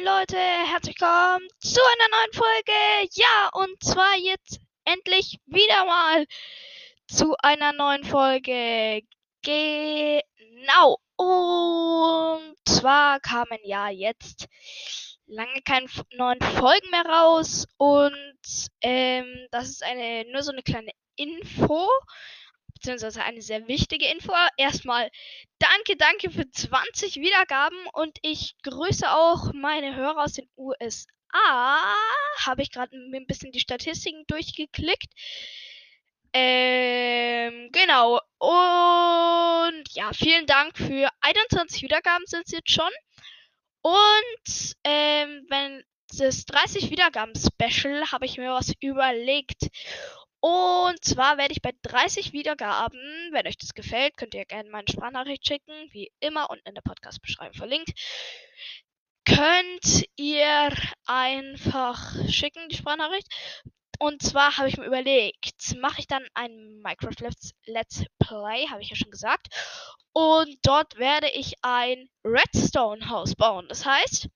moin Leute, herzlich willkommen zu einer neuen Folge. Ja, und zwar jetzt endlich wieder mal zu einer neuen Folge. Genau. Und zwar kamen ja jetzt lange keine neuen Folgen mehr raus und ähm, das ist eine nur so eine kleine Info beziehungsweise eine sehr wichtige Info. Erstmal danke, danke für 20 Wiedergaben und ich grüße auch meine Hörer aus den USA. Habe ich gerade ein bisschen die Statistiken durchgeklickt. Ähm, genau. Und ja, vielen Dank für 21 Wiedergaben sind es jetzt schon. Und ähm, wenn das 30 Wiedergaben Special habe ich mir was überlegt. Und zwar werde ich bei 30 Wiedergaben, wenn euch das gefällt, könnt ihr gerne meine Sprachnachricht schicken, wie immer unten in der Podcast-Beschreibung verlinkt. Könnt ihr einfach schicken, die Sprachnachricht. Und zwar habe ich mir überlegt, mache ich dann ein Minecraft Let's, Play, habe ich ja schon gesagt. Und dort werde ich ein Redstone-Haus bauen. Das heißt,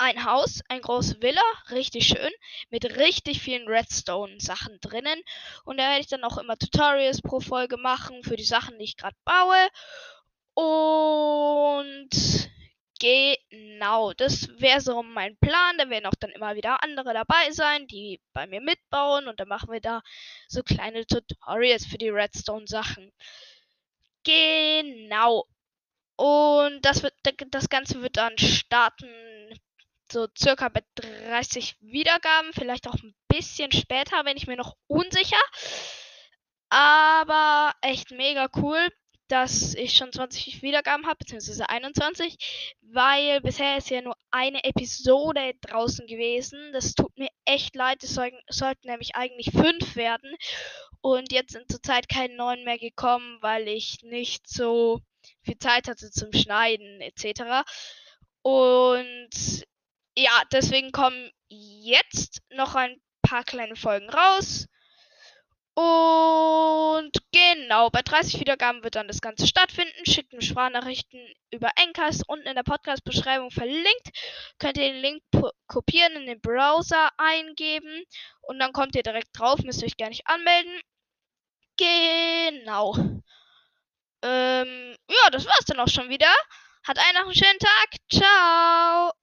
ein Haus, ein große Villa, richtig schön, mit richtig vielen Redstone-Sachen drinnen. Und da werde ich dann auch immer Tutorials pro Folge machen für die Sachen, die ich gerade baue. Und genau, das wäre so mein Plan. Da werden auch dann immer wieder andere dabei sein, die bei mir mitbauen. Und dann machen wir da so kleine Tutorials für die Redstone-Sachen. Genau. Und das, wird, das Ganze wird dann starten so circa bei 30 Wiedergaben, vielleicht auch ein bisschen später, wenn ich mir noch unsicher. Aber echt mega cool, dass ich schon 20 Wiedergaben habe, beziehungsweise 21, weil bisher ist ja nur eine Episode draußen gewesen. Das tut mir echt leid, es sollten, sollten nämlich eigentlich fünf werden. Und jetzt sind zurzeit keine neuen mehr gekommen, weil ich nicht so viel Zeit hatte zum Schneiden etc. Und ja, deswegen kommen jetzt noch ein paar kleine Folgen raus. Und genau, bei 30 Wiedergaben wird dann das Ganze stattfinden. Schickt mir Sprachnachrichten über Encast unten in der Podcast-Beschreibung verlinkt. Könnt ihr den Link kopieren, in den Browser eingeben und dann kommt ihr direkt drauf. Müsst ihr euch gar nicht anmelden. Genau. Ähm, ja, das war's dann auch schon wieder. Hat einer noch einen schönen Tag. Ciao.